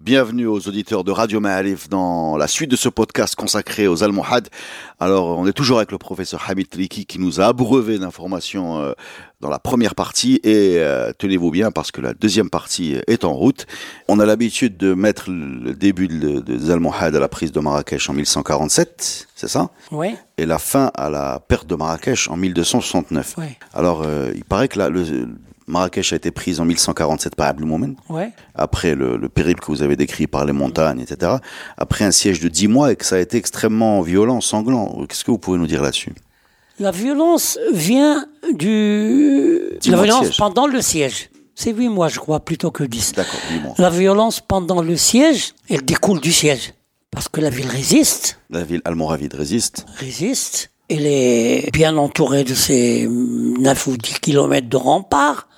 Bienvenue aux auditeurs de Radio Ma'arif dans la suite de ce podcast consacré aux Almohades. Alors, on est toujours avec le professeur Hamid Triki qui nous a abreuvé d'informations euh, dans la première partie et euh, tenez-vous bien parce que la deuxième partie est en route. On a l'habitude de mettre le début de- des Almohades à la prise de Marrakech en 1147, c'est ça? Oui, Et la fin à la perte de Marrakech en 1269. oui, Alors, euh, il paraît que là, le, Marrakech a été prise en 1147 par Abdelmoumen oui. après le, le périple que vous avez décrit par les montagnes, etc., après un siège de dix mois et que ça a été extrêmement violent, sanglant. Qu'est-ce que vous pouvez nous dire là-dessus? La violence vient du... La mois violence siège. pendant le siège. C'est huit mois, je crois, plutôt que dix. D'accord, dis-moi. La violence pendant le siège, elle découle du siège. Parce que la ville résiste, La ville almoravide résiste. résiste. Elle est bien entourée de ses 9 ou 10 kilomètres de remparts.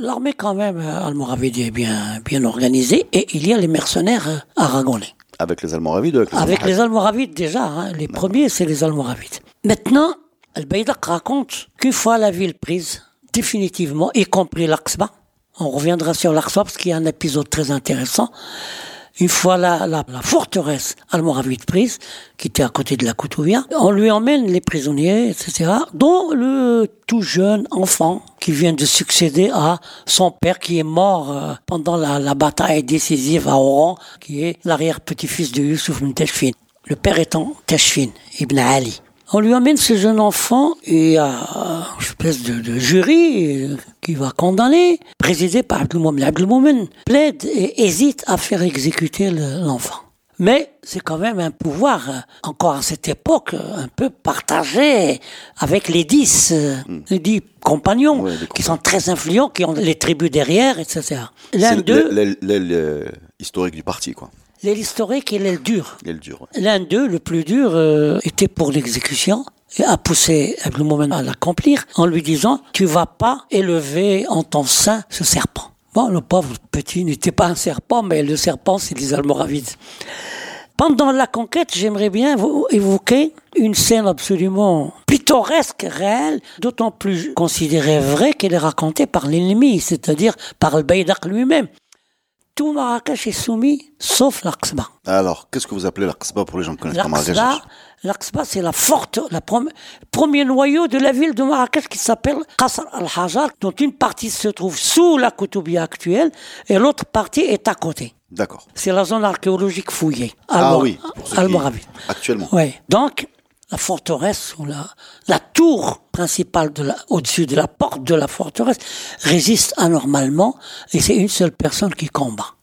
L'armée, quand même, euh, almoravide est bien, bien organisée. Et il y a les mercenaires euh, aragonais. Avec les Almoravides avec les Avec Almoravides les Almoravides déjà, hein, les premiers c'est les Almoravides. Maintenant, Al-Baïdak raconte qu'une fois la ville prise, définitivement, y compris l'Aqsba, on reviendra sur l'Aqsba parce qu'il y a un épisode très intéressant, une fois la, la, la forteresse almoravide prise, qui était à côté de la Koutoubia, on lui emmène les prisonniers, etc., dont le tout jeune enfant qui vient de succéder à son père qui est mort euh, pendant la, bataille décisive à Oran, qui est l'arrière-petit-fils de Youssouf ibn. Le père étant Tashfin ibn Ali. On lui amène ce jeune enfant et à une espèce de, jury euh, qui va condamner, présidé par Abdelmoumen. Abdelmoumen plaide et hésite à faire exécuter le- l'enfant. Mais c'est quand même un pouvoir, euh, encore à cette époque, euh, un peu partagé avec les dix, euh, les dix compagnons, Ouais, les qui sont très influents, qui ont les tribus derrière, etc. L'un d'eux, l'aile- historique du parti, quoi. l'aile historique et l'aile dure. L'aile dure. ouais. L'un d'eux, le plus dur, euh, était pour l'exécution et a poussé Abdelmoumen à l'accomplir en lui disant « Tu vas pas élever en ton sein ce serpent ». Bon, le pauvre petit n'était pas un serpent, mais le serpent, c'est les Almoravides. Pendant la conquête, j'aimerais bien vous évoquer une scène absolument pittoresque, réelle, d'autant plus considérée vraie qu'elle est racontée par l'ennemi, c'est-à-dire par le Baïdak lui-même. Tout Marrakech est soumis, sauf l'Aqsba. Alors, qu'est-ce que vous appelez l'Aqsba pour les gens qui connaissent pas Marrakech? L'Aqsba, c'est la forte, la premier noyau de la ville de Marrakech qui s'appelle Qasr al-Hajar, dont une partie se trouve sous la Koutoubia actuelle et l'autre partie est à côté. D'accord. C'est la zone archéologique fouillée. Ah oui, pour qui-. Actuellement. Oui. Donc, la forteresse ou la, la tour principale de la, au-dessus de la porte de la forteresse résiste anormalement et c'est une seule personne qui combat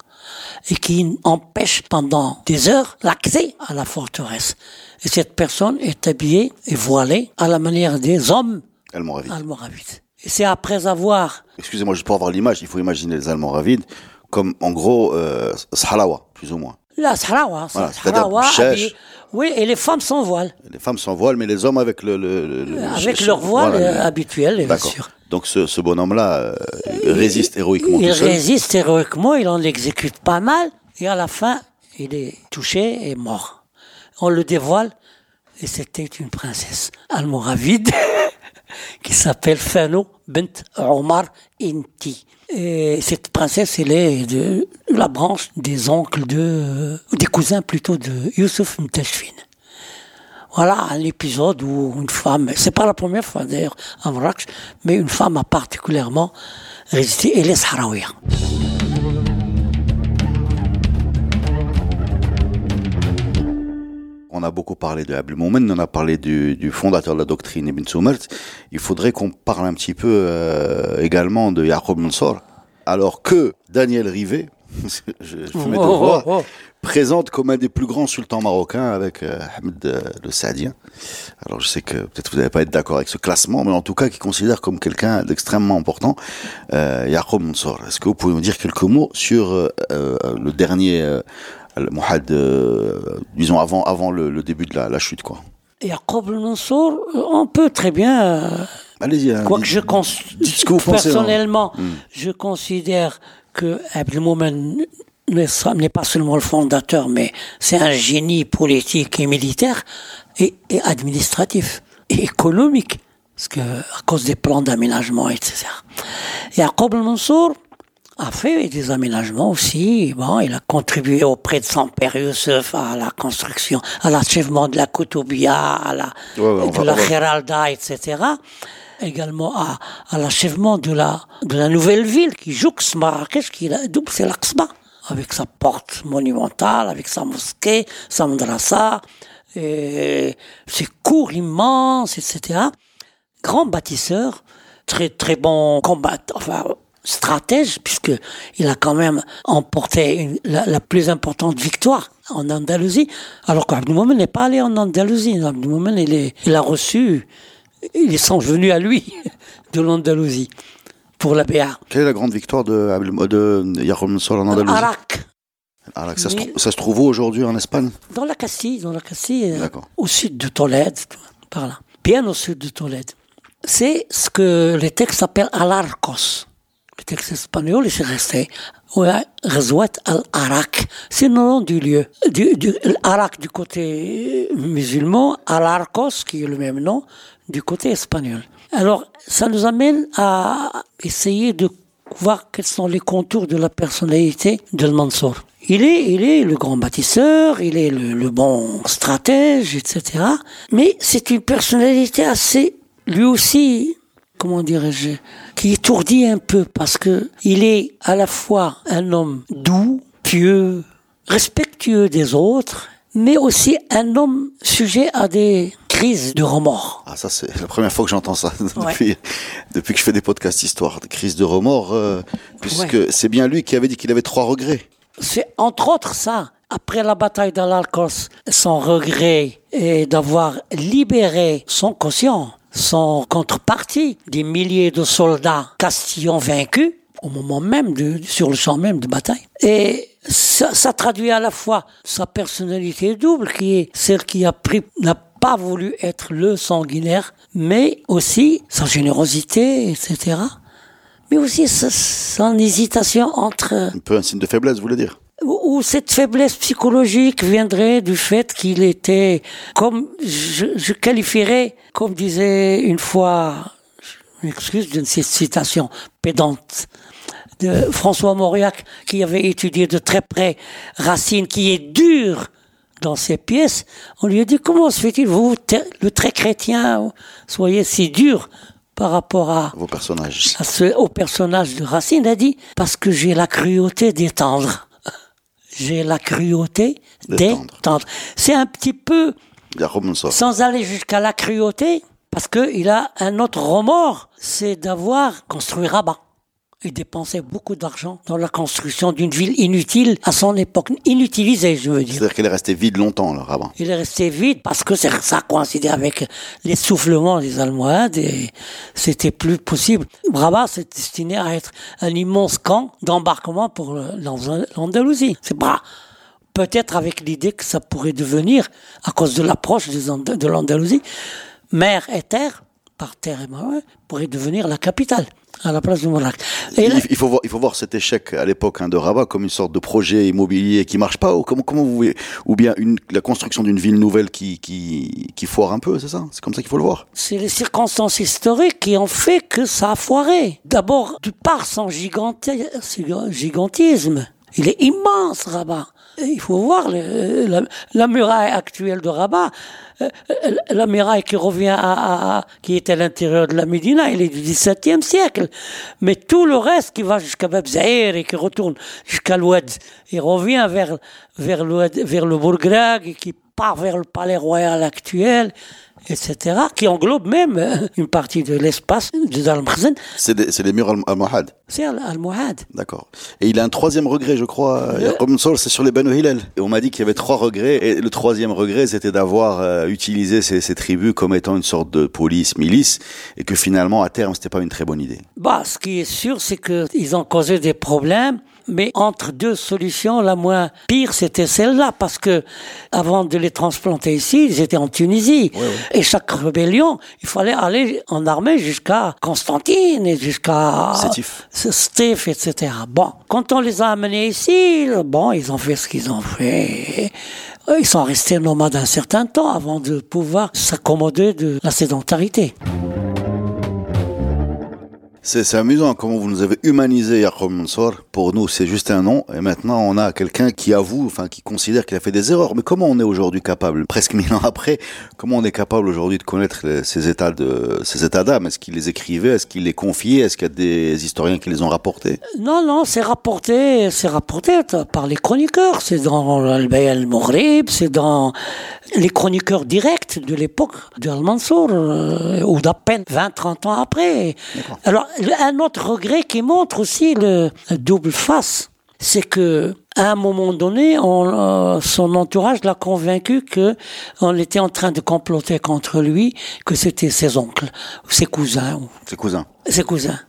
et qui empêche pendant des heures l'accès à la forteresse. Et cette personne est habillée et voilée à la manière des hommes Almoravides. almoravides. Et c'est après avoir Excusez-moi, juste pour avoir l'image, il faut imaginer les Almoravides comme, en gros, euh, Sahrawa, plus ou moins. la Sahrawa, Voilà, Sahrawa habillée- Oui, et les femmes sans voile. Les femmes sans voile, mais les hommes avec le... le- le- le- Avec ce- leur voile voilà, euh, le- habituel, bien D'accord. sûr. Donc ce, ce bonhomme-là euh, résiste héroïquement Il tout seul. résiste héroïquement, il en exécute pas mal, et à la fin, il est touché et mort. On le dévoile, et c'était une princesse almoravide qui s'appelle Fano bint Omar Inti. Et cette princesse, elle est de la branche des oncles de, des cousins plutôt de Youssouf Mtashfin. Voilà un épisode où une femme, c'est pas la première fois d'ailleurs à Marrakech, mais une femme a particulièrement résisté, elle est sahraouia. On a beaucoup parlé de Abdelmoumen, on a parlé du, du fondateur de la doctrine Ibn Soumert. Il faudrait qu'on parle un petit peu euh, également de Yaqub Mansour. Alors que Daniel Rivet, je, je fais mes Oh, devoirs, oh, oh. Présente comme un des plus grands sultans marocains avec euh, Ahmed euh, le Saadien. Alors je sais que peut-être vous n'allez pas être d'accord avec ce classement, mais en tout cas qui considère comme quelqu'un d'extrêmement important euh, Mansour. Est-ce que vous pouvez nous dire quelques mots sur euh, euh, le dernier euh, disons avant, avant le, le début de la, la chute, quoi? Yaqub al-Mansour, on peut très bien. Allez-y. hein, Quoique dites- je cons- que vous pensez, hein. personnellement, Hmm. je considère que Abdelmoumen n'est pas seulement le fondateur, mais c'est un génie politique et militaire et, et administratif et économique, parce que à cause des plans d'aménagement, etc. Yaqub al-Mansour a fait des aménagements aussi. Bon, il a contribué auprès de son père Youssef à la construction, à l'achèvement de la Koutoubia, à la, Ouais, ouais, on de va- la Géralda, etc. Également à, à l'achèvement de la, de la nouvelle ville qui jouxte Marrakech, qui est la- c'est l'Aqsba, avec sa porte monumentale, avec sa mosquée, sa madrasa, ses cours immenses, etc. Grand bâtisseur, très très bon combattant, enfin stratège, puisque il a quand même emporté la, plus importante victoire en Andalousie, alors qu'Abdelmoumen n'est pas allé en Andalousie. Abdelmoumen, il, il a reçu, ils sont venus à lui de l'Andalousie pour la BA. Quelle est la grande victoire de, de Yaqub Mansour en Andalousie Arak, là, ça, se Mais- ça se trouve où aujourd'hui en Espagne? Dans la Castille, dans la Castille, euh, au sud de Tolède, par là, bien au sud de Tolède. C'est ce que les textes appellent Al-Arcos. Le texte espagnol, il s'est resté. Ghazouat al-Arak. C'est le nom du lieu. Du, du, Arak du côté musulman, Al-Arcos, qui est le même nom, du côté espagnol. Alors, ça nous amène à essayer de voir quels sont les contours de la personnalité de Mansour. Il est, il est le grand bâtisseur, il est le, bon stratège, etc. Mais c'est une personnalité assez, lui aussi, comment dirais-je, qui étourdit un peu parce que il est à la fois un homme doux, pieux, respectueux des autres, mais aussi un homme sujet à des crises de remords. Ah, ça, c'est la première fois que j'entends ça depuis, depuis que je fais des podcasts histoire. de Crise de remords, euh, puisque c'est bien lui qui avait dit qu'il avait trois regrets. C'est entre autres ça. Après la bataille d'Al-Alcos, son regret est d'avoir libéré son quotient, son contrepartie, des milliers de soldats castillans vaincus au moment même de, sur le champ même de bataille. Et ça, ça traduit à la fois sa personnalité double, qui est celle qui a pris, n'a pas voulu être le sanguinaire, mais aussi sa générosité, etc. Mais aussi sa- son hésitation entre Un peu un signe de faiblesse, vous voulez dire? Ou cette faiblesse psychologique viendrait du fait qu'il était, comme je, je qualifierais, comme disait une fois, je m'excuse d'une citation pédante, de François Mauriac, qui avait étudié de très près Racine, qui est dur dans ses pièces. On lui a dit, comment se fait-il, vous, le très chrétien, soyez si dur par rapport à, Vos personnages. à ce, au personnage de Racine, il a dit parce que j'ai la cruauté d'étendre. J'ai la cruauté D'étendre. d'étendre. C'est un petit peu, sans aller jusqu'à la cruauté, parce que il a un autre remords, c'est d'avoir construit Rabat. Il dépensait beaucoup d'argent dans la construction d'une ville inutile à son époque, inutilisée, je veux dire. C'est-à-dire qu'elle est restée vide longtemps, le rabbin. Il est resté vide parce que c'est- ça coïncidait avec l'essoufflement des Almohades et c'était plus possible. Rabat s'est destiné à être un immense camp d'embarquement pour l'Andalousie. C'est pas peut-être avec l'idée que ça pourrait devenir, à cause de l'approche de l'Andalousie, mer et terre, par terre et mer, pourrait devenir la capitale à la place de Monac. Et là- Il, faut voir, il faut voir cet échec à l'époque hein, de Rabat comme une sorte de projet immobilier qui marche pas, ou comment, comment vous voyez, ou bien une, la construction d'une ville nouvelle qui, qui, qui foire un peu, c'est ça? C'est comme ça qu'il faut le voir. C'est les circonstances historiques qui ont fait que ça a foiré. D'abord, de par son giganti- gigantisme. Il est immense, Rabat. Il faut voir la, muraille actuelle de Rabat. Euh, euh, La muraille qui revient à, qui est à l'intérieur de la Médina, elle est du XVIIe siècle. Mais tout le reste qui va jusqu'à Bab Zahir et qui retourne jusqu'à l'Oued, il revient vers, vers l'Oued, vers le Bourgrag et qui part vers le palais royal actuel, etc., qui englobe même euh, une partie de l'espace de. C'est des, c'est les murs al- almohades. C'est Al- Al-Muhad. D'accord. Et il a un troisième regret, je crois. Mansour, c'est sur les Banu Hillel. Et on m'a dit qu'il y avait trois regrets. Et le troisième regret, c'était d'avoir euh, utilisé ces, ces tribus comme étant une sorte de police, milice, et que finalement, à terme, c'était pas une très bonne idée. Bah, ce qui est sûr, c'est qu'ils ont causé des problèmes, Mais entre deux solutions, la moins pire, c'était celle-là, parce que avant de les transplanter ici, ils étaient en Tunisie. Et chaque rébellion, il fallait aller en armée jusqu'à Constantine et jusqu'à. Stif, etc. Bon, quand on les a amenés ici, bon, ils ont fait ce qu'ils ont fait. Ils sont restés nomades un certain temps avant de pouvoir s'accommoder de la sédentarité. C'est amusant comment vous nous avez humanisé Yaqub Mansour. Pour nous, c'est juste un nom. Et maintenant, on a quelqu'un qui avoue, enfin, qui considère qu'il a fait des erreurs. Mais comment on est aujourd'hui capable, presque mille ans après, comment on est capable aujourd'hui de connaître ces états de, ces états d'âme? Est-ce qu'il les écrivait? Est-ce qu'il les confiait? Est-ce qu'il y a des historiens qui les ont rapportés? Non, non, c'est rapporté, c'est rapporté par les chroniqueurs. C'est dans al Mourib, c'est dans les chroniqueurs directs de l'époque de Al-Mansour, euh, ou d'à peine 20, 30 ans après. Alors, un autre regret qui montre aussi le double face, c'est que à un moment donné, on, euh, son entourage l'a convaincu que on était en train de comploter contre lui, que c'était ses oncles, ses cousins. Ses cousins. Ses cousins.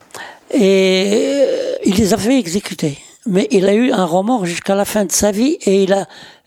Et euh, il les a fait exécuter. Mais il a eu un remords jusqu'à la fin de sa vie et il a,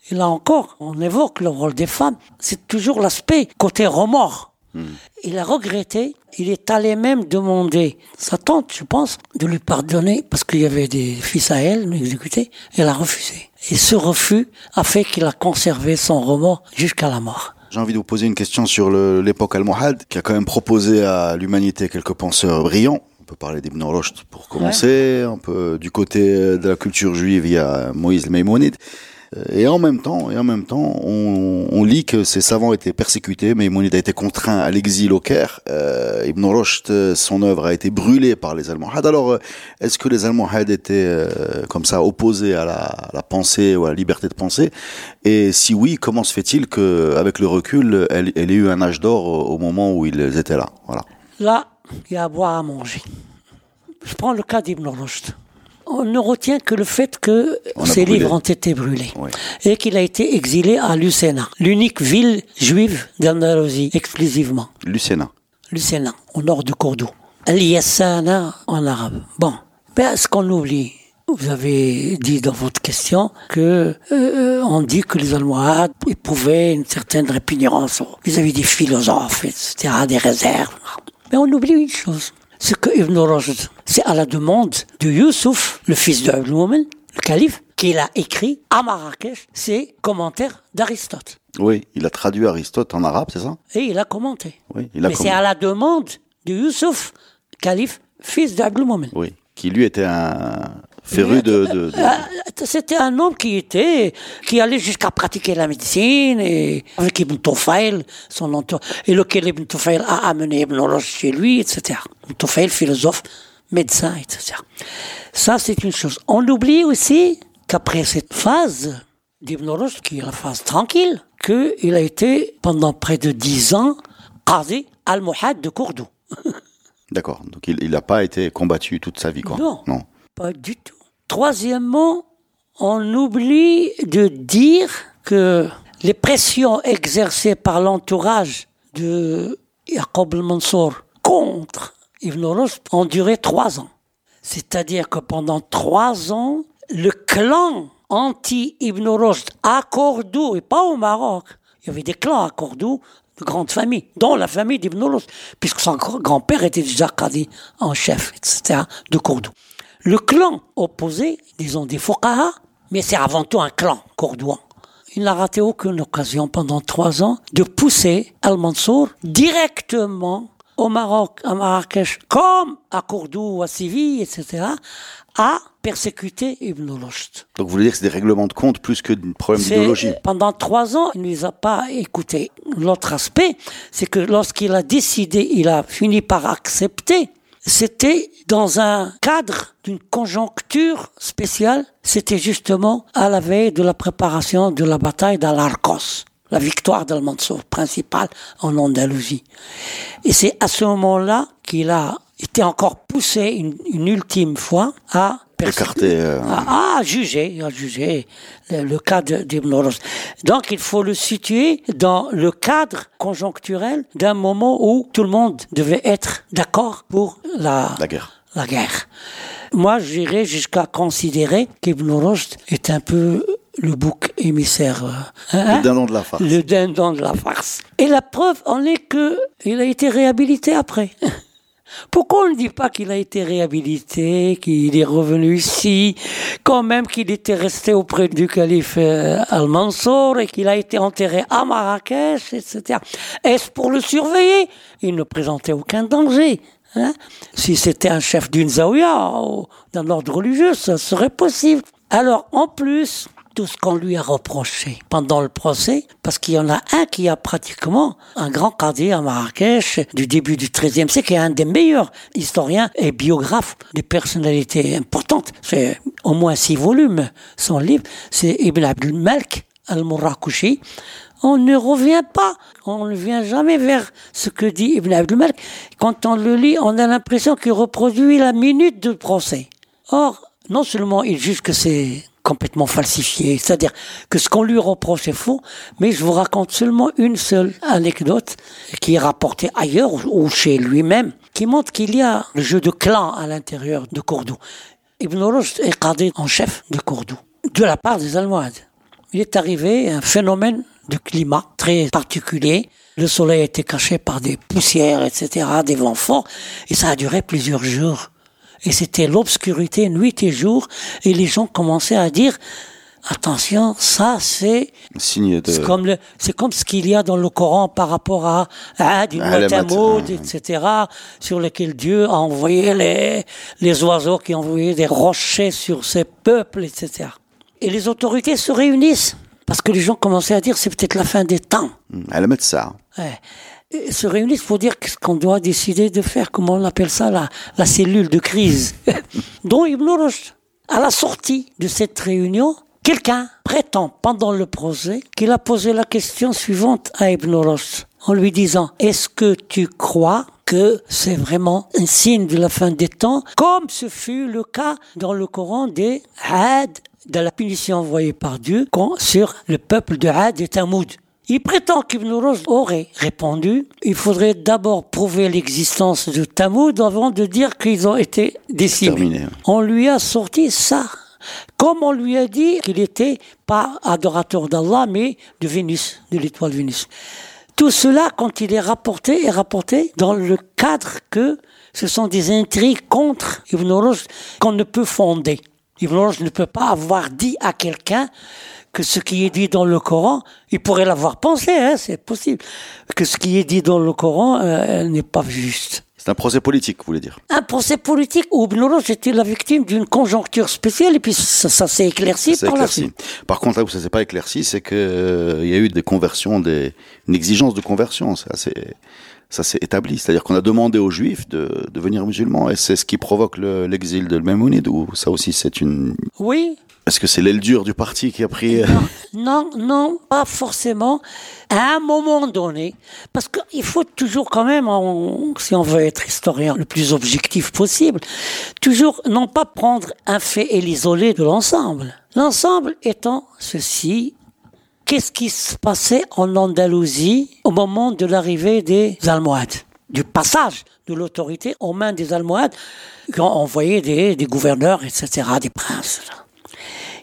il a encore, on évoque le rôle des femmes, c'est toujours l'aspect côté remords. Hmm. Il a regretté, il est allé même demander sa tante, je pense, de lui pardonner parce qu'il y avait des fils à elle exécutés. Elle a refusé. Et ce refus a fait qu'il a conservé son remords jusqu'à la mort. J'ai envie de vous poser une question sur l'époque almohade, qui a quand même proposé à l'humanité quelques penseurs brillants. On peut parler d'Ibn Rushd pour commencer, un peu du côté de la culture juive, il y a Moïse Maïmonide. Euh, et en même temps, et en même temps, on, on lit que ces savants étaient persécutés, mais Maïmonide a été contraint à l'exil au Caire. Euh, Ibn Rushd, son œuvre a été brûlée par les Almohades. Alors, euh, est-ce que les Almohades étaient euh, comme ça opposés à la, la, pensée ou à la liberté de penser? Et si oui, comment se fait-il que, avec le recul, elle, elle ait eu un âge d'or au, moment où ils étaient là? Voilà. Là, il y a à boire à manger. Je prends le cas d'Ibn Rushd on ne retient que le fait que ses livres ont été brûlés et qu'il a été exilé à Lucena, l'unique ville juive d'Andalousie exclusivement. Lucena. Lucena, au nord de Cordoue. Al-Yassana en arabe. Bon, ben, ce qu'on oublie, vous avez dit dans votre question que euh, on dit que les Almohades éprouvaient une certaine répugnance vis-à-vis des philosophes, etc., des réserves. Mais on oublie une chose c'est que Ibn Rushd, c'est à la demande de Youssouf, le fils de Ibn le calife, qu'il a écrit à Marrakech ses commentaires d'Aristote. Oui, il a traduit Aristote en arabe, c'est ça? Et il a commenté. Oui, il a Mais c'est à la demande de Youssouf, calife, fils d'Abdul Oui, qui lui était un, féru de, de, euh, C'était un homme qui était, qui allait jusqu'à pratiquer la médecine et avec Ibn Tufayl, son entourage, et lequel Ibn Tufayl a amené Ibn Rushd chez lui, etc. Ibn Tufayl, philosophe, médecin, etc. Ça, c'est une chose. On oublie aussi qu'après cette phase d'Ibn Rushd, qui est la phase tranquille, qu'il a été, pendant près de dix ans, Qazi al-Muhad de Cordoue. D'accord. Donc il n'a pas été combattu toute sa vie, quoi. Non. Non. Pas du tout. Troisièmement, on oublie de dire que les pressions exercées par l'entourage de Yaqub al-Mansour contre Ibn Rushd ont duré trois ans. C'est-à-dire que pendant trois ans, le clan anti-Ibn Rushd à Cordoue, et pas au Maroc, il y avait des clans à Cordoue de grandes familles, dont la famille d'Ibn Rushd, puisque son grand-père était déjà en chef, etc., de Cordoue. Le clan opposé, disons des Fuqaha, mais c'est avant tout un clan cordouan. Il n'a raté aucune occasion pendant trois ans de pousser Al-Mansour directement au Maroc, à Marrakech, comme à Cordoue, à Séville, etc., à persécuter Ibn Rushd. Donc vous voulez dire que c'est des règlements de compte plus que des problème d'idéologie Pendant trois ans, il ne les a pas écoutés. L'autre aspect, c'est que lorsqu'il a décidé, il a fini par accepter c'était dans un cadre d'une conjoncture spéciale. C'était justement à la veille de la préparation de la bataille d'Alarcos, la victoire d'Al-Mansour principale en Andalousie. Et c'est à ce moment-là qu'il a été encore poussé une, une ultime fois à écarté. Euh, à, juger, à juger le, cas d'Ibn Rushd. Donc il faut le situer dans le cadre conjoncturel d'un moment où tout le monde devait être d'accord pour la, la guerre. la guerre. Moi, j'irais jusqu'à considérer qu'Ibn Rushd est un peu le bouc émissaire. Euh, hein, le dindon de la farce. Le dindon de la farce. Et la preuve en est que il a été réhabilité après. Pourquoi on ne dit pas qu'il a été réhabilité, qu'il est revenu ici, quand même qu'il était resté auprès du calife euh, Al-Mansour et qu'il a été enterré à Marrakech, etc. Est-ce pour le surveiller? Il ne présentait aucun danger. Hein? Si c'était un chef d'une zaouia ou d'un ordre religieux, ça serait possible. Alors, en plus, tout ce qu'on lui a reproché pendant le procès, parce qu'il y en a un qui a pratiquement un grand cadier à Marrakech du début du XIIIe siècle, qui un des meilleurs historiens et biographes des personnalités importantes. C'est au moins six volumes, son livre. C'est Ibn Abdul Malik al-Murrakushi. On ne revient pas, on ne vient jamais vers ce que dit Ibn Abdul Malik. Quand on le lit, on a l'impression qu'il reproduit la minute du procès. Or, non seulement il juge que c'est complètement falsifié. C'est-à-dire que ce qu'on lui reproche est faux, mais je vous raconte seulement une seule anecdote qui est rapportée ailleurs ou chez lui-même, qui montre qu'il y a le jeu de clan à l'intérieur de Cordoue. Ibn Rushd est gardé en chef de Cordoue, de la part des Almohades. Il est arrivé un phénomène de climat très particulier. Le soleil était caché par des poussières, etc., des vents forts, et ça a duré plusieurs jours et c'était l'obscurité nuit et jour, et les gens commençaient à dire, attention, ça c'est comme le, c'est comme ce qu'il y a dans le Coran par rapport à Ad, etc., sur lequel Dieu a envoyé les, les oiseaux qui ont envoyé des rochers sur ces peuples, etc. Et les autorités se réunissent parce que les gens commençaient à dire c'est peut-être la fin des temps. Elle met ça. Ouais se réunissent pour dire ce qu'on doit décider de faire, comment on appelle ça, la, la cellule de crise. dont Ibn Rushd, à la sortie de cette réunion, quelqu'un prétend pendant le procès qu'il a posé la question suivante à Ibn Rushd en lui disant Est-ce que tu crois que c'est vraiment un signe de la fin des temps, comme ce fut le cas dans le Coran des Had, de la punition envoyée par Dieu sur le peuple de Had et Tamoud il prétend qu'Ibn Rushd aurait répondu il faudrait d'abord prouver l'existence de Tamoud avant de dire qu'ils ont été décimés. On lui a sorti ça. Comme on lui a dit qu'il n'était pas adorateur d'Allah, mais de Vénus, de l'étoile Vénus. Tout cela, quand il est rapporté, est rapporté dans le cadre que ce sont des intrigues contre Ibn Rushd qu'on ne peut fonder. Ibn Rushd ne peut pas avoir dit à quelqu'un que ce qui est dit dans le Coran, il pourrait l'avoir pensé, hein, c'est possible, que ce qui est dit dans le Coran euh, n'est pas juste. C'est un procès politique, vous voulez dire Un procès politique où Ibn était la victime d'une conjoncture spéciale et puis ça, s'est éclairci par la suite. Par contre, là où ça s'est pas éclairci, c'est qu'il euh, y a eu des conversions, des, une exigence de conversion. Ça s'est établi. C'est-à-dire qu'on a demandé aux Juifs de devenir musulmans et c'est ce qui provoque l'exil de Maïmonide ou ça aussi c'est une... Oui, est-ce que c'est l'aile dure du parti qui a pris... Euh, non, non, pas forcément. À un moment donné, parce qu'il faut toujours quand même, si on veut être historien le plus objectif possible, toujours non pas prendre un fait et l'isoler de l'ensemble. L'ensemble étant ceci, qu'est-ce qui se passait en Andalousie au moment de l'arrivée des Almohades? Du passage de l'autorité aux mains des Almohades, qui ont envoyé des, des gouverneurs, etc., des princes.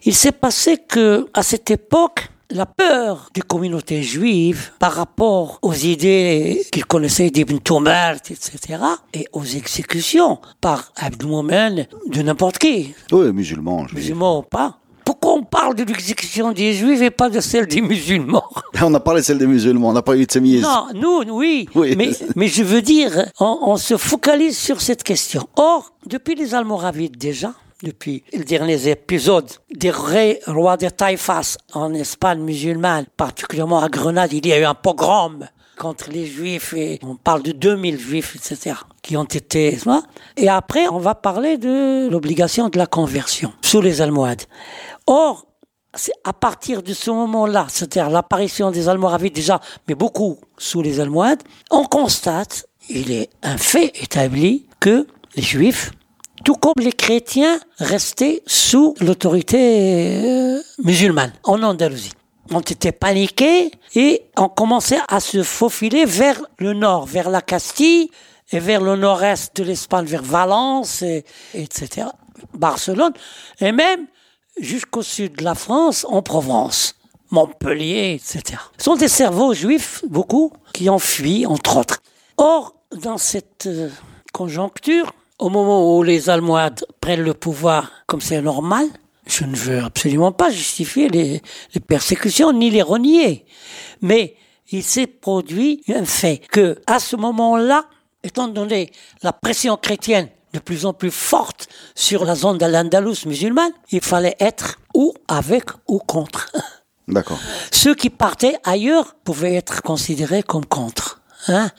Il s'est passé que, à cette époque, la peur des communautés juives par rapport aux idées qu'ils connaissaient d'Ibn Tumart, etc., et aux exécutions par Abdoumomen de n'importe qui. Oui, musulmans. Musulmans ou pas. Pourquoi on parle de l'exécution des juifs et pas de celle des musulmans On a parlé de celle des musulmans, on n'a pas eu de sémiès. Non, nous, oui. Mais, mais je veux dire, on, on se focalise sur cette question. Or, depuis les Almoravides déjà, depuis les derniers épisodes des rois de Taïfas en Espagne musulmane, particulièrement à Grenade, il y a eu un pogrom contre les juifs et on parle de 2000 juifs, etc., qui ont été, et après, on va parler de l'obligation de la conversion sous les Almohades. Or, à partir de ce moment-là, c'est-à-dire l'apparition des Almoravides déjà, mais beaucoup sous les Almohades, on constate, il est un fait établi, que les Juifs tout comme les chrétiens restaient sous l'autorité euh, musulmane en Andalousie. On était paniqués et on commençait à se faufiler vers le nord, vers la Castille et vers le nord-est de l'Espagne, vers Valence, et, etc., Barcelone, et même jusqu'au sud de la France, en Provence, Montpellier, etc. Ce sont des cerveaux juifs, beaucoup, qui ont fui, entre autres. Or, dans cette euh, conjoncture, au moment où les Almohades prennent le pouvoir comme c'est normal, je ne veux absolument pas justifier les, les persécutions ni les renier. Mais il s'est produit un fait que, à ce moment-là, étant donné la pression chrétienne de plus en plus forte sur la zone de l'Andalous musulmane, il fallait être ou avec ou contre. D'accord. Ceux qui partaient ailleurs pouvaient être considérés comme contre. Hein.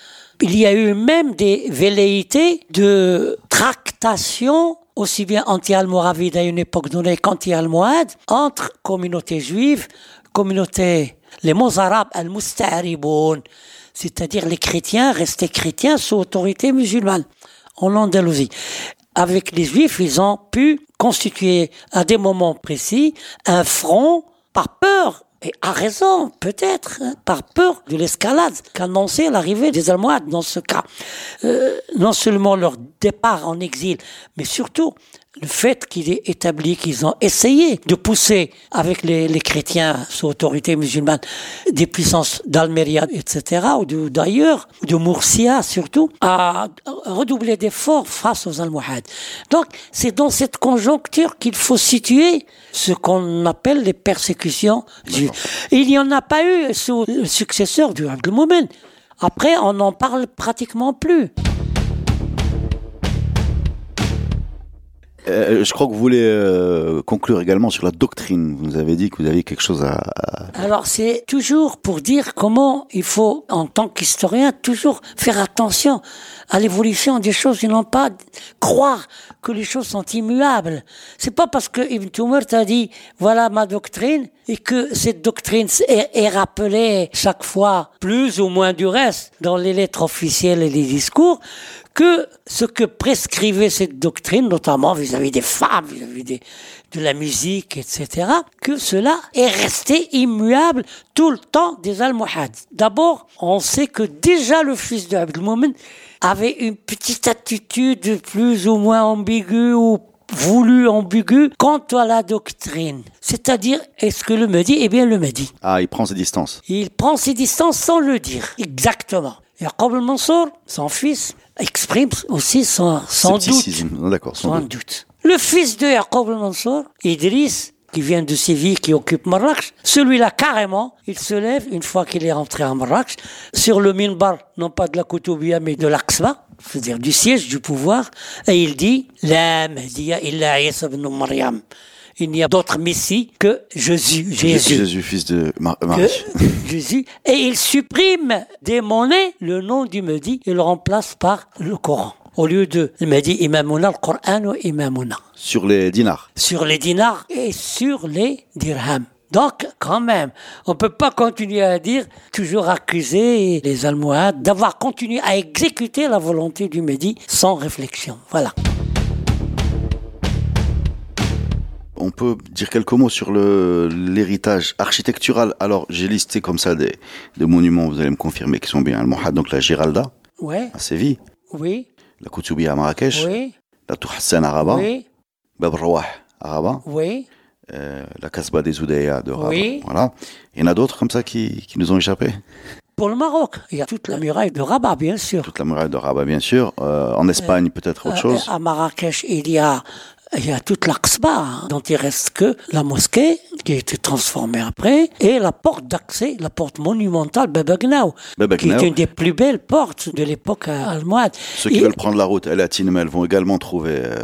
Il y a eu même des velléités de tractation aussi bien anti-almoravide à une époque donnée qu'anti-almohade entre communautés juives, communautés, les mozarabes al-musta'riboun, c'est-à-dire les chrétiens restés chrétiens sous autorité musulmane en Andalousie. Avec les juifs, ils ont pu constituer à des moments précis un front par peur et à raison, peut-être, hein, par peur de l'escalade qu'annonçait l'arrivée des Almohades dans ce cas. Euh, non seulement leur départ en exil, mais surtout le fait qu'il est établi qu'ils ont essayé de pousser avec les, les chrétiens sous autorité musulmane des puissances d'Almeria, etc., ou d'ailleurs, de, Murcia surtout, à redoubler d'efforts face aux Almohades. Donc, c'est dans cette conjoncture qu'il faut situer ce qu'on appelle les persécutions juives. Il n'y en a pas eu sous le successeur du Abdelmoumen. Après, on n'en parle pratiquement plus. Euh, je crois que vous voulez euh, conclure également sur la doctrine. Vous nous avez dit que vous aviez quelque chose à... Alors c'est toujours pour dire comment il faut, en tant qu'historien, toujours faire attention à l'évolution des choses et non pas croire que les choses sont immuables. C'est pas parce que Ibn Tumur t'a dit voilà ma doctrine et que cette doctrine est, rappelée chaque fois plus ou moins du reste dans les lettres officielles et les discours que ce que prescrivait cette doctrine, notamment vis-à-vis des femmes, vis-à-vis de la musique, etc., que cela est resté immuable tout le temps des Almohades. D'abord, on sait que déjà le fils de Abdelmoumen avait une petite attitude plus ou moins ambiguë ou voulu ambigu quant à la doctrine. C'est-à-dire, est-ce que le Mehdi Eh bien, le Mehdi. Ah, il prend ses distances. Il prend ses distances sans le dire. Exactement. Yaqub al-Mansour, son fils, exprime aussi son, son doute. D'accord, doute. Le fils de Yaqub al-Mansour, Idriss, qui vient de Séville, qui occupe Marrakech, celui-là, carrément, il se lève, une fois qu'il est rentré à Marrakech, sur le minbar, non pas de la Koutoubia, mais de l'Aqsa, c'est-à-dire du siège du pouvoir, et il dit, La Mahdiya illa Isa ibn Maryam il n'y a d'autre Messie que Jésus. Jésus, Jésus fils de Marie. Jésus. Et il supprime des monnaies le nom du Mehdi et le remplace par le Coran. Au lieu de il m'a dit Imamuna, le Coran ou Imamuna? Sur les dinars. Sur les dinars et sur les dirhams. Donc, quand même, on peut pas continuer à dire, toujours accuser les Almohades d'avoir continué à exécuter la volonté du Mehdi sans réflexion. Voilà. on peut dire quelques mots sur l'héritage architectural. Alors, j'ai listé comme ça des, monuments, vous allez me confirmer, qui sont bien Al-Mohad, donc la Giralda, ouais. à Séville. Oui. La Koutoubia à Marrakech. Oui. La Tour Hassan à Rabat. Oui. Bab à Rabat. Oui. Euh, la Casbah des Oudéa de Rabat. Oui. Voilà. Il y en a d'autres comme ça qui, qui nous ont échappé pour le Maroc. Il y a toute la muraille de Rabat, bien sûr. Toute la muraille de Rabat, bien sûr. Euh, en Espagne, peut-être autre euh, chose. À Marrakech, il y a il y a toute l'Aqsba, hein, dont il reste que la mosquée, qui a été transformée après, et la porte d'accès, la porte monumentale Babagnaou, qui est une des plus belles portes de l'époque allemande. Ceux qui veulent prendre la route à la Tinmel vont également trouver euh,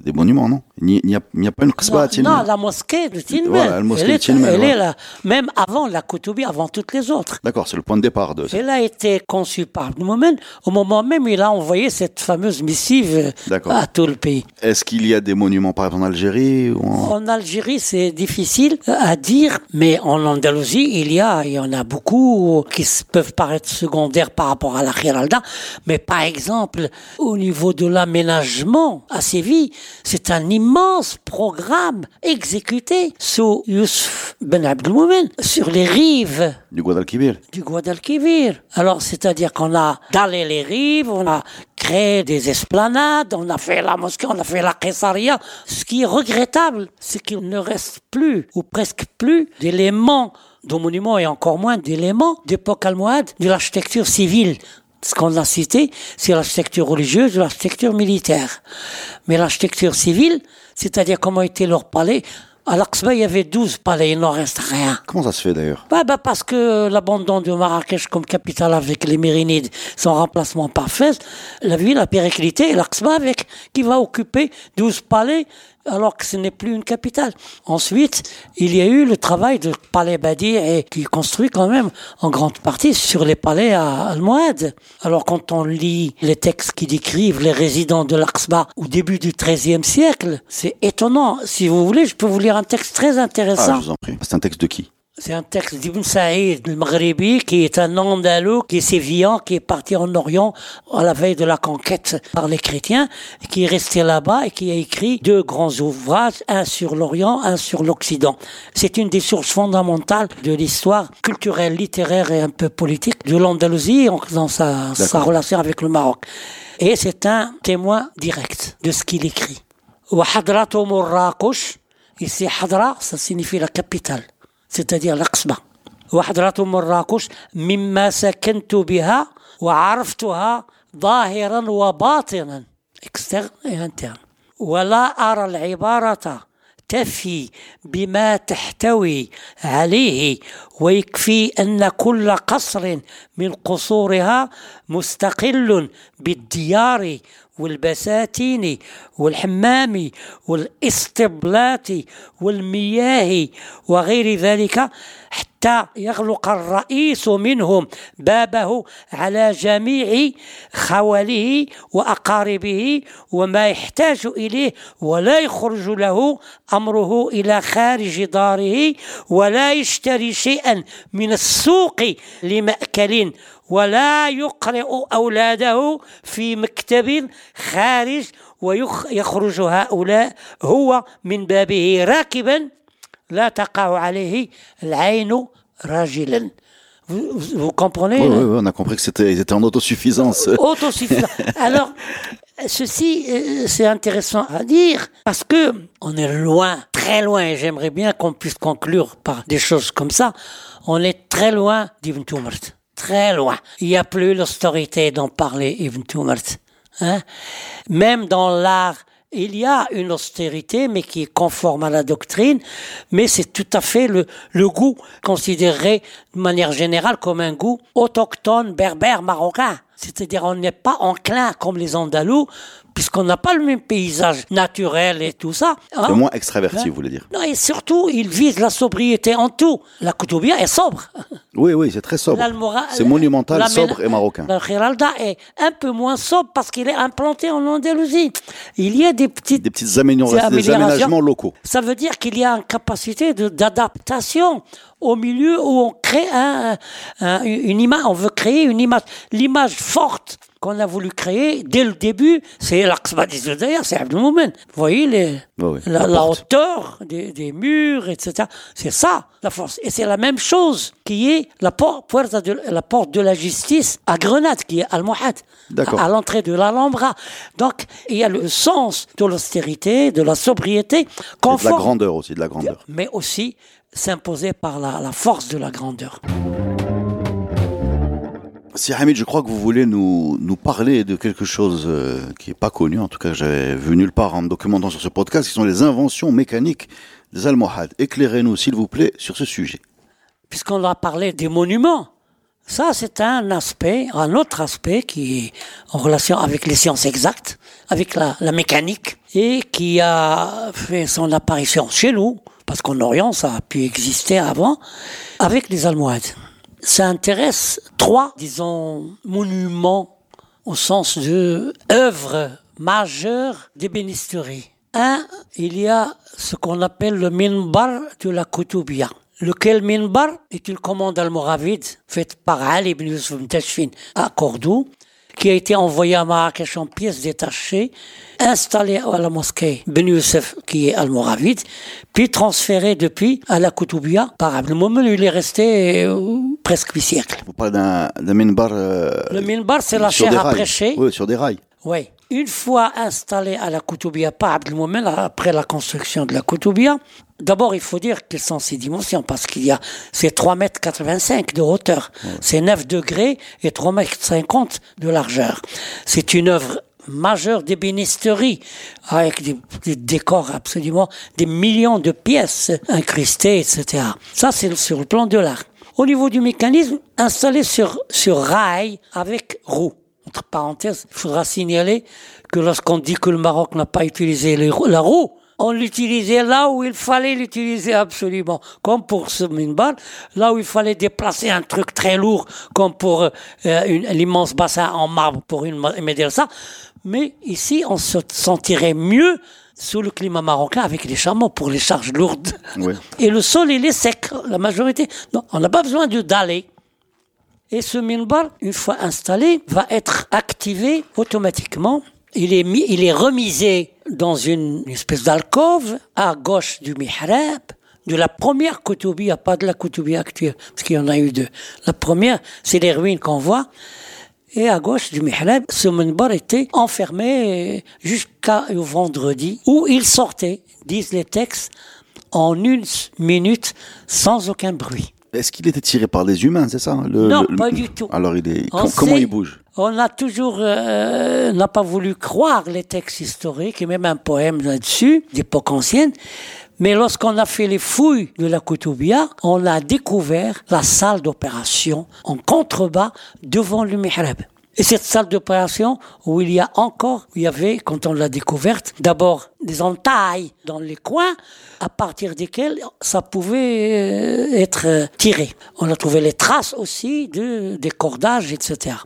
des monuments, non? Il n'y a, a, pas une Qsba à Tinmel Non, la mosquée de Tinmel. Voilà, la mosquée elle, est, Tinmel, elle est là, même avant la Koutoubia, avant toutes les autres. D'accord, c'est le point de départ de Elle a été conçue par le moment, au moment même où il a envoyé cette fameuse missive à tout le pays. Est-ce qu'il y a des monuments par exemple en Algérie en... Algérie, c'est difficile à dire, mais en Andalousie, il y a, il y en a beaucoup qui peuvent paraître secondaires par rapport à la Giralda, mais par exemple, au niveau de l'aménagement à Séville, c'est un immense immense programme exécuté sous Youssef Ben Abdelmoumen sur les rives Du Guadalquivir. du Guadalquivir. Alors, c'est-à-dire qu'on a dallé les rives, on a créé des esplanades, on a fait la mosquée, on a fait la Caesarea. Ce qui est regrettable, c'est qu'il ne reste plus, ou presque plus, d'éléments de monuments et encore moins d'éléments d'époque almohade de l'architecture civile. Ce qu'on a cité, c'est l'architecture religieuse, l'architecture militaire. Mais l'architecture civile, c'est-à-dire comment était leur palais, à l'Aqsa, il y avait 12 palais, il n'en reste rien. Comment ça se fait d'ailleurs Bah, bah, parce que l'abandon de Marrakech comme capitale avec les Mérinides, son remplacement par Fès, la ville a périclité et avec, qui va occuper 12 palais alors que ce n'est plus une capitale. Ensuite, il y a eu le travail de palais Badi et qui construit quand même en grande partie sur les palais à Almohade. Alors quand on lit les textes qui décrivent les résidents de l'Aqsa au début du XIIIe siècle, c'est étonnant. Si vous voulez, je peux vous lire un texte très Ah, intéressant. je vous en prie. C'est un texte de qui? C'est un texte d'Ibn Saïd al-Maghribi, qui est un Andalou, qui est sévillan, qui est parti en Orient à la veille de la conquête par les chrétiens, qui est resté là-bas et qui a écrit deux grands ouvrages, un sur l'Orient, un sur l'Occident. C'est une des sources fondamentales de l'histoire culturelle, littéraire et un peu politique de l'Andalousie dans sa, relation avec le Maroc. Et c'est un témoin direct de ce qu'il écrit. Ici, Hadra, ça signifie la capitale. C'est-à-dire l'Aqsba. وحضرة مراكش مما سكنت بها وعرفتها ظاهرا وباطنا ولا أرى العبارة تفي بما تحتوي عليه ويكفي أن كل قصر من قصورها مستقل بالديار والبساتين والحمام والاستبلات والمياه وغير ذلك حتى يغلق الرئيس منهم بابه على جميع خوله وأقاربه وما يحتاج إليه ولا يخرج له أمره إلى خارج داره ولا يشتري شيئا من السوق لمأكل ولا يقرئ اولاده في مكتب خارج ويخرج هؤلاء هو من بابه راكبا لا تقع عليه العين راجلا vous, vous- vous comprenez Oui, là oui, oui, on a compris que c'était ils étaient en autosuffisance. autosuffisant. Alors, ceci, euh, c'est intéressant à dire parce que on est loin, très loin, et j'aimerais bien qu'on puisse conclure par des choses comme ça. On est très loin d'Ibn Tumart. Très loin. Il n'y a plus l'austérité dont parlait Ibn Tumart. Hein? Même dans l'art, il y a une austérité, mais qui est conforme à la doctrine, mais c'est tout à fait le, le goût considéré de manière générale comme un goût autochtone, berbère, marocain. C'est-à-dire on n'est pas enclin comme les Andalous, puisqu'on n'a pas le même paysage naturel et tout ça. hein. Le moins extraverti, Hein vous voulez dire Non, et surtout, ils visent la sobriété en tout. La Koutoubia est sobre. Oui, oui, c'est très sobre. C'est monumental, la sobre et marocain. La Giralda est un peu moins sobre parce qu'il est implanté en Andalousie. Il y a des petites, Des petites améliorations, des aménagements locaux. Ça veut dire qu'il y a une capacité d'adaptation au milieu où on crée un, un- une image, on veut créer une image. L'image forte qu'on a voulu créer dès le début, c'est l'Aqsba des d'ailleurs, c'est Abdelmoumen. Vous voyez les, ouais, la, la la porte. hauteur des, des murs, etc. C'est ça, la force. Et c'est la même chose qui est la porte, de, la porte de la justice à Grenade, qui est D'accord. à, à l'entrée de l'Alhambra. Donc, il y a le sens de l'austérité, de la sobriété, Et de la grandeur aussi, de la grandeur. mais aussi s'imposer par la, la force de la grandeur. Si Hamid, je crois que vous voulez nous, nous parler de quelque chose euh, qui n'est pas connu, en tout cas j'avais vu nulle part en me documentant sur ce podcast, qui sont les inventions mécaniques des Almohades. Éclairez-nous, s'il vous plaît, sur ce sujet. puisqu'on a parlé des monuments, ça c'est un aspect, un autre aspect qui est en relation avec les sciences exactes, avec la, la mécanique, et qui a fait son apparition chez nous, parce qu'en Orient ça a pu exister avant, avec les Almohades. Ça intéresse trois, disons, monuments au sens de œuvres majeures d'ébénisterie. Un, il y a ce qu'on appelle le minbar de la Koutoubia. Lequel minbar? Est une commande almoravide faite par Ali ibn Yusuf Tashfin à Cordoue, qui a été envoyé à Marrakech en pièces détachées, installé à la mosquée Ben Youssef, qui est almoravide, puis transféré depuis à la Koutoubia par Abdelmoumen, il est resté euh, presque huit siècles. Vous parlez d'un d'un minbar. euh, Le minbar, c'est la chair à prêcher. Oui, sur des rails. Oui. Une fois installé à la Koutoubia par Abdelmoumen, après la construction de la Koutoubia, d'abord il faut dire quelles sont ses dimensions, parce qu'il y a, c'est 3 mètres 85 de hauteur, c'est 9 degrés et 3 mètres 50 de largeur. C'est une œuvre majeure d'ébénisterie, avec des, des décors absolument, des millions de pièces incrustées, etc. Ça, c'est sur le plan de l'art. Au niveau du mécanisme, installé sur, sur rail avec roue. Entre parenthèses, il faudra signaler que lorsqu'on dit que le Maroc n'a pas utilisé la roue, on l'utilisait là où il fallait l'utiliser absolument, comme pour ce minbar, là où il fallait déplacer un truc très lourd, comme pour euh, l'immense bassin en marbre pour une médersa. Mais ici, on se sentirait mieux sous le climat marocain avec les chameaux pour les charges lourdes. Oui. Et le sol, il est sec, la majorité. Non, on n'a pas besoin de d'aller. Et ce minbar, une fois installé, va être activé automatiquement. Il est, mis, il est remisé dans une, une espèce d'alcôve à gauche du mihrab, de la première Koutoubia, pas de la Koutoubia actuelle, parce qu'il y en a eu deux. La première, c'est les ruines qu'on voit. Et à gauche du mihrab, ce minbar était enfermé jusqu'au vendredi, où il sortait, disent les textes, en une minute, sans aucun bruit. Est-ce qu'il était tiré par des humains, c'est ça le- Non, le- pas du tout. Alors, il est. On comment sait- il bouge? On a toujours euh, n'a pas voulu croire les textes historiques et même un poème là-dessus d'époque ancienne. Mais lorsqu'on a fait les fouilles de la Koutoubia, on a découvert la salle d'opération en contrebas devant le mihrab. Et cette salle d'opération où il y a encore, il y avait, quand on l'a découverte, d'abord des entailles dans les coins, à partir desquelles ça pouvait euh, être tiré. On a trouvé les traces aussi de, des cordages, etc.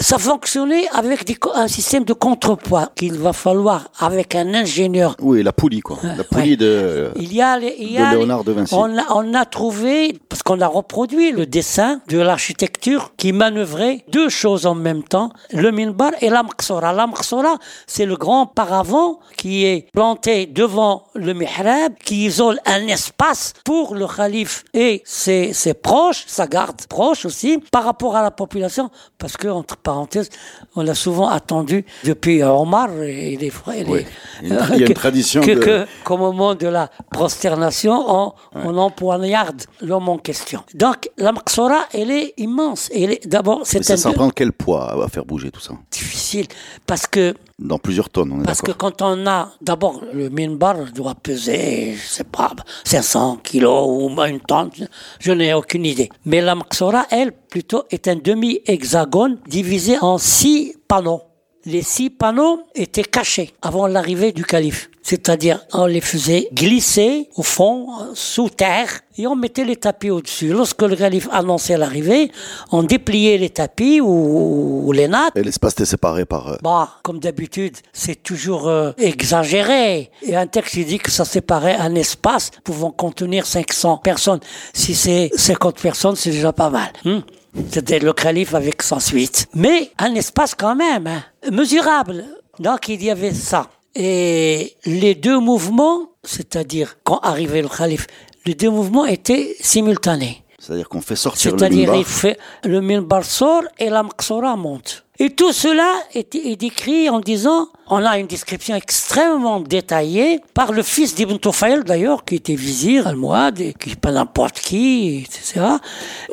Ça fonctionnait avec des un système de contrepoids qu'il va falloir, avec un ingénieur Oui, la poulie, quoi. La poulie Ouais. de. il y a, les- il y de a les- Léonard de Vinci. On a, on a trouvé, parce qu'on a reproduit le dessin de l'architecture qui manœuvrait deux choses en même temps, le minbar et la maqsora. La maqsora, c'est le grand paravent qui est planté devant le mihrab, qui isole un espace pour le calife et ses, ses proches, sa garde proche aussi, par rapport à la population, parce que, entre parenthèses, on a souvent attendu depuis Omar et les frères. Oui. Il y a une- tradition que- de- que- qu'au moment de la prosternation, on, on empoignarde l'homme en question. Donc, la Maqsora, elle est immense. Elle est, d'abord, Mais c'est ça un s'en prend quel poids à faire bouger tout ça? difficile parce que, Dans plusieurs tonnes, on est parce que quand on a, d'abord, le minbar doit peser, je sais pas, 500 kilos ou une tonne, je n'ai aucune idée. Mais la Maqsora, elle, plutôt, est un demi-hexagone divisé en six panneaux. Les six panneaux étaient cachés avant l'arrivée du calife. C'est-à-dire, on les faisait glisser au fond, euh, sous terre, et on mettait les tapis au-dessus. Lorsque le calife annonçait l'arrivée, on dépliait les tapis ou, ou les nattes, Et l'espace était séparé par. euh, Bah, comme d'habitude, c'est toujours euh, exagéré. Et un texte il dit que ça séparait un espace pouvant contenir 500 personnes. Si c'est 50 personnes, c'est déjà pas mal. hein. C'était le calife avec sa suite. Mais un espace quand même, hein, mesurable. Donc il y avait ça. Et les deux mouvements, c'est-à-dire quand arrivait le calife, les deux mouvements étaient simultanés. C'est-à-dire qu'on fait sortir le C'est-à-dire, minbar. il fait le minbar sort et la maqsora monte. Et tout cela est, est décrit en disant, on a une description extrêmement détaillée par le fils d'Ibn Tufayl d'ailleurs, qui était vizir almohade, et qui pas n'importe qui, etc.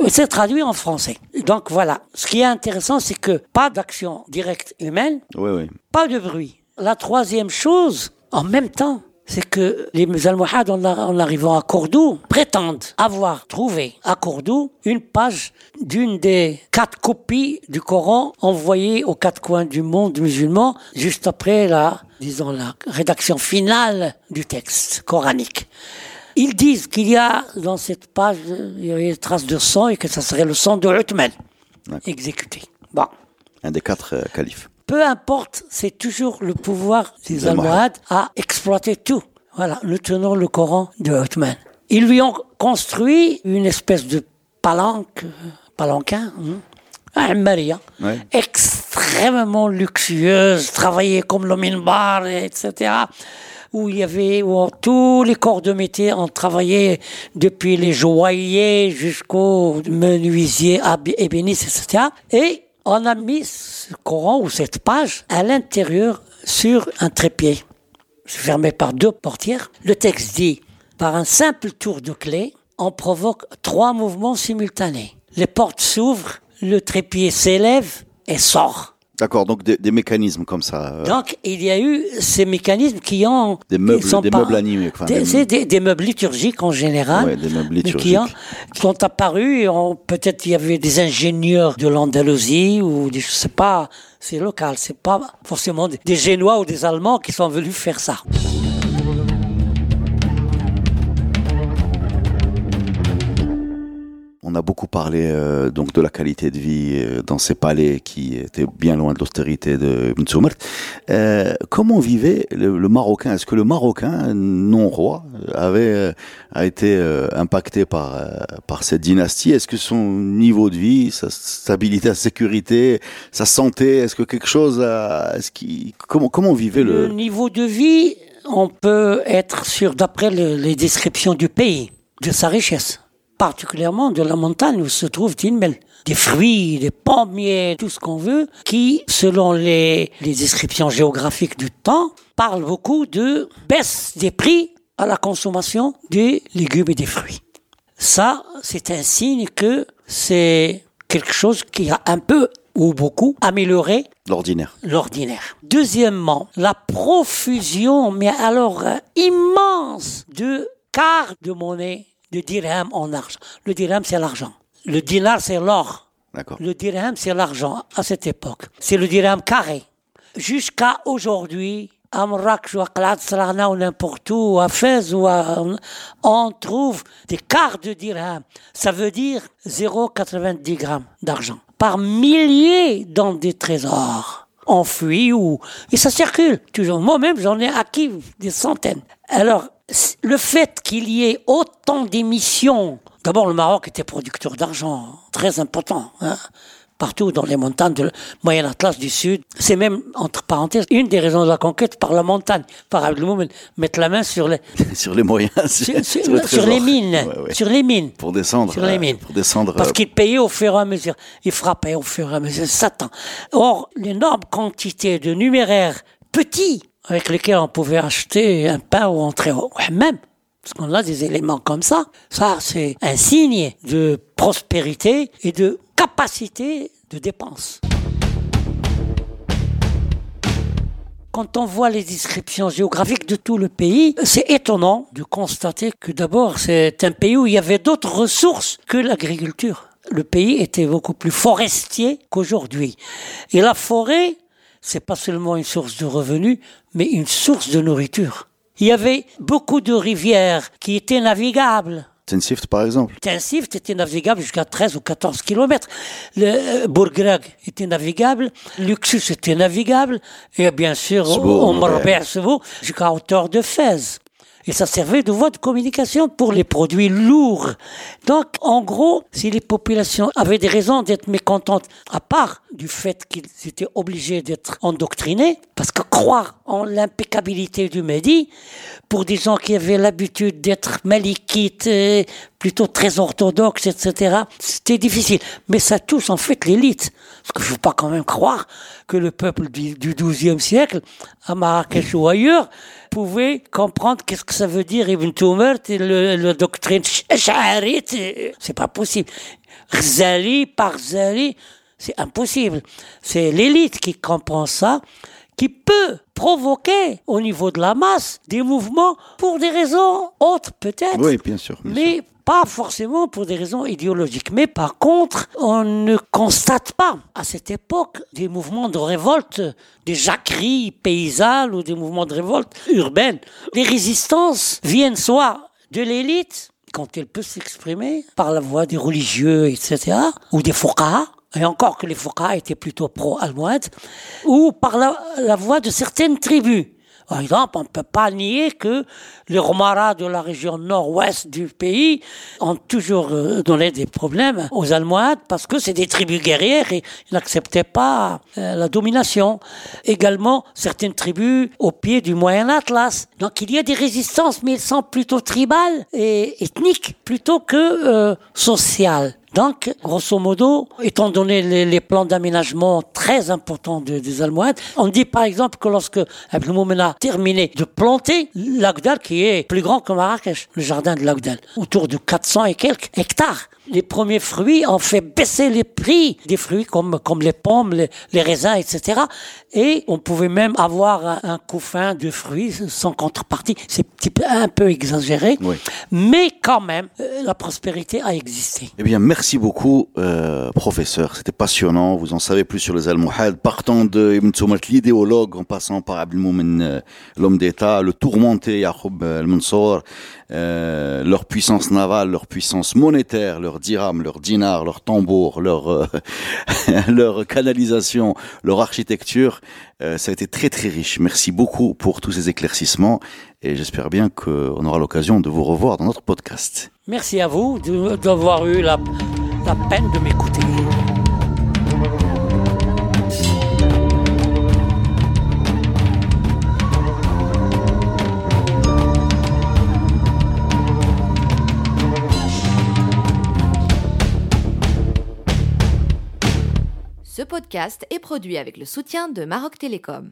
Et C'est traduit en français. Donc voilà. Ce qui est intéressant, c'est que pas d'action directe humaine, Oui, oui. pas de bruit. La troisième chose, en même temps, c'est que les Almohades, en, arrivant à Cordoue, prétendent avoir trouvé à Cordoue une page d'une des quatre copies du Coran envoyées aux quatre coins du monde musulman, juste après la, disons, la rédaction finale du texte coranique. Ils disent qu'il y a dans cette page, il y avait des traces de sang et que ça serait le sang de Uthman exécuté. Bon. Un des quatre euh, califes. Peu importe, c'est toujours le pouvoir des Des Almohades à exploiter tout. Voilà, nous tenons le Coran de Othman. Ils lui ont construit une espèce de palanque, euh, palanquin, hein, un Maria, Ouais. extrêmement luxueuses, travaillées comme le minbar, etc. Où il y avait, où tous les corps de métier ont travaillé depuis les joailliers jusqu'aux menuisiers, ébénistes, etc. Et on a mis ce Coran ou cette page à l'intérieur sur un trépied, fermé par deux portières. Le texte dit, par un simple tour de clé, on provoque trois mouvements simultanés. Les portes s'ouvrent, le trépied s'élève et sort. D'accord, donc des, mécanismes comme ça. Euh. Donc il y a eu ces mécanismes qui ont des meubles, des meubles animés, des, des, meubles liturgiques en général, ouais, des meubles liturgiques. qui, sont apparus. Peut-être il y avait des ingénieurs de l'Andalousie ou des, je sais pas, c'est local, c'est pas forcément des Génois ou des Allemands qui sont venus faire ça. On a beaucoup parlé euh, donc de la qualité de vie euh, dans ces palais qui étaient bien loin de l'austérité de Ibn euh, comment vivait le, Marocain? Est-ce que le Marocain non roi avait a été impacté par par cette dynastie? Est-ce que son niveau de vie, sa stabilité, sa sécurité, sa santé, est-ce que quelque chose, est-ce qui comment comment vivait le... le niveau de vie On peut être sûr d'après les descriptions du pays, de sa richesse particulièrement de la montagne où se trouve Tinmel. Des fruits, des pommiers, tout ce qu'on veut, qui, selon les, les descriptions géographiques du temps, parlent beaucoup de baisse des prix à la consommation des légumes et des fruits. Ça, c'est un signe que c'est quelque chose qui a un peu ou beaucoup amélioré l'ordinaire. L'ordinaire. Deuxièmement, la profusion, mais alors euh, immense de cartes de monnaie le dirham en argent. Le dirham, c'est l'argent. Le dinar, c'est l'or. Le dirham, c'est l'argent à cette époque. C'est le dirham carré. Jusqu'à aujourd'hui, à Marrakech ou à ou n'importe où, à Fès ou on trouve des quarts de dirham. Ça veut dire 0,90 grammes d'argent. Par milliers dans des trésors enfouis ou, et ça circule toujours. Moi-même, j'en ai acquis des centaines. Alors, le fait qu'il y ait autant d'émissions, d'abord le Maroc était producteur d'argent très important. Hein, partout dans les montagnes de Moyen Atlas du Sud. C'est même, entre parenthèses, une des raisons de la conquête par la montagne, par moment mettre la main sur les... sur les moyens, sur, les mines, sur les mines. Pour descendre. Sur les mines. pour descendre. Parce euh, qu'il payait au fur et à mesure. Il frappait au fur et à mesure. Satan. Or, l'énorme quantité de numéraires petits avec lesquels on pouvait acheter un pain ou entrer au même. Parce qu'on a des éléments comme ça. Ça, c'est un signe de prospérité et de capacité de dépense. Quand on voit les descriptions géographiques de tout le pays, c'est étonnant de constater que d'abord c'est un pays où il y avait d'autres ressources que l'agriculture. Le pays était beaucoup plus forestier qu'aujourd'hui. Et la forêt c'est pas seulement une source de revenus, mais une source de nourriture. Il y avait beaucoup de rivières qui étaient navigables. Tensift, par exemple. Tensift était navigable jusqu'à 13 ou 14 kilomètres. Le euh, Bourgrag était navigable. Luxus était navigable. Et bien sûr, Omar jusqu'à hauteur de Fès. Et ça servait de voie de communication pour les produits lourds. Donc, en gros, si les populations avaient des raisons d'être mécontentes, à part du fait qu'ils étaient obligés d'être endoctrinés, parce que croire en l'impeccabilité du Mehdi, pour des gens qui avaient l'habitude d'être malikites, plutôt très orthodoxes, etc., c'était difficile. Mais ça touche en fait l'élite. Parce que je ne veux pas quand même croire que le peuple du, XIIe siècle, à Marrakech ou ailleurs, pouvait comprendre qu'est-ce que ça veut dire Ibn Tumert et le, doctrine sha'arite. C'est pas possible. Ghazali par Ghazali, c'est impossible. C'est l'élite qui comprend ça, qui peut provoquer au niveau de la masse des mouvements pour des raisons autres peut-être. Oui, bien sûr. mais pas forcément pour des raisons idéologiques. Mais par contre, on ne constate pas à cette époque des mouvements de révolte, des jacqueries paysannes ou des mouvements de révolte urbaines. Les résistances viennent soit de l'élite, quand elle peut s'exprimer, par la voix des religieux, etc., ou des fouqahs, et encore que les fouqahs étaient plutôt pro-almohades, ou par la, la voix de certaines tribus Par exemple, on ne peut pas nier que les Romaras de la région nord-ouest du pays ont toujours euh, donné des problèmes aux Almohades parce que c'est des tribus guerrières et ils n'acceptaient pas euh, la domination. Également, certaines tribus au pied du Moyen Atlas. Donc il y a des résistances, mais elles sont plutôt tribales et ethniques plutôt que euh, sociales. Donc, grosso modo, étant donné les, plans d'aménagement très importants des Almohades, on dit par exemple que lorsque Abdelmoumen a terminé de planter l'Agdal, qui est plus grand que Marrakech, le jardin de l'Agdal, autour de 400 et quelques hectares, les premiers fruits ont fait baisser les prix des fruits comme, comme les pommes, les, raisins, etc. Et on pouvait même avoir un, couffin de fruits sans contrepartie. C'est un peu exagéré, mais quand même, euh, la prospérité a existé. Eh bien, merci beaucoup, euh, professeur. C'était passionnant. Vous en savez plus sur les Almohades, partant de Ibn l'idéologue, en passant par Abdelmoumen, euh, l'homme d'État, le tourmenté Yacoub al-Mansour, euh, leur puissance navale, leur puissance monétaire, leur dirham, leur dinar, leur tambour, leur euh, leur canalisation, leur architecture, euh, ça a été très très riche. Merci beaucoup pour tous ces éclaircissements et j'espère bien qu'on aura l'occasion de vous revoir dans notre podcast. Merci à vous d'avoir eu la, la peine de m'écouter. Ce podcast est produit avec le soutien de Maroc Télécom.